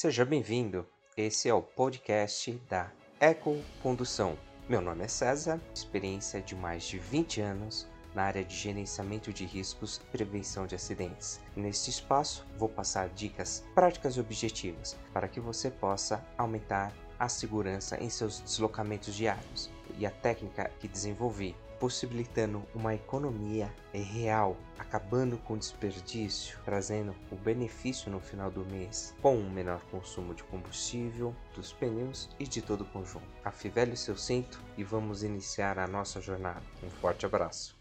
Seja bem-vindo. Esse é o podcast da Eco Condução. Meu nome é César, experiência de mais de 20 anos na área de gerenciamento de riscos e prevenção de acidentes. Neste espaço, vou passar dicas práticas e objetivas para que você possa aumentar a segurança em seus deslocamentos diários e a técnica que desenvolvi possibilitando uma economia real, acabando com o desperdício, trazendo o benefício no final do mês, com um menor consumo de combustível, dos pneus e de todo o conjunto. Afivele seu cinto e vamos iniciar a nossa jornada. Um forte abraço.